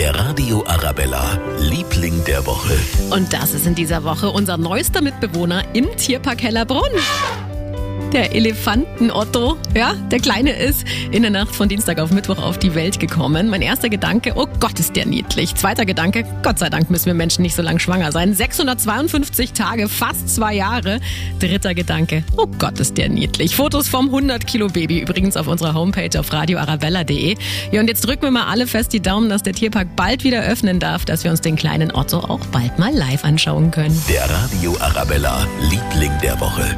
Der Radio Arabella, Liebling der Woche. Und das ist in dieser Woche unser neuester Mitbewohner im Tierpark Hellerbrunn. Der Elefanten Otto, ja, der Kleine ist in der Nacht von Dienstag auf Mittwoch auf die Welt gekommen. Mein erster Gedanke, oh Gott, ist der niedlich. Zweiter Gedanke, Gott sei Dank müssen wir Menschen nicht so lange schwanger sein. 652 Tage, fast zwei Jahre. Dritter Gedanke, oh Gott, ist der niedlich. Fotos vom 100 Kilo Baby übrigens auf unserer Homepage auf radioarabella.de. Ja, und jetzt drücken wir mal alle fest die Daumen, dass der Tierpark bald wieder öffnen darf, dass wir uns den kleinen Otto auch bald mal live anschauen können. Der Radio Arabella, Liebling der Woche.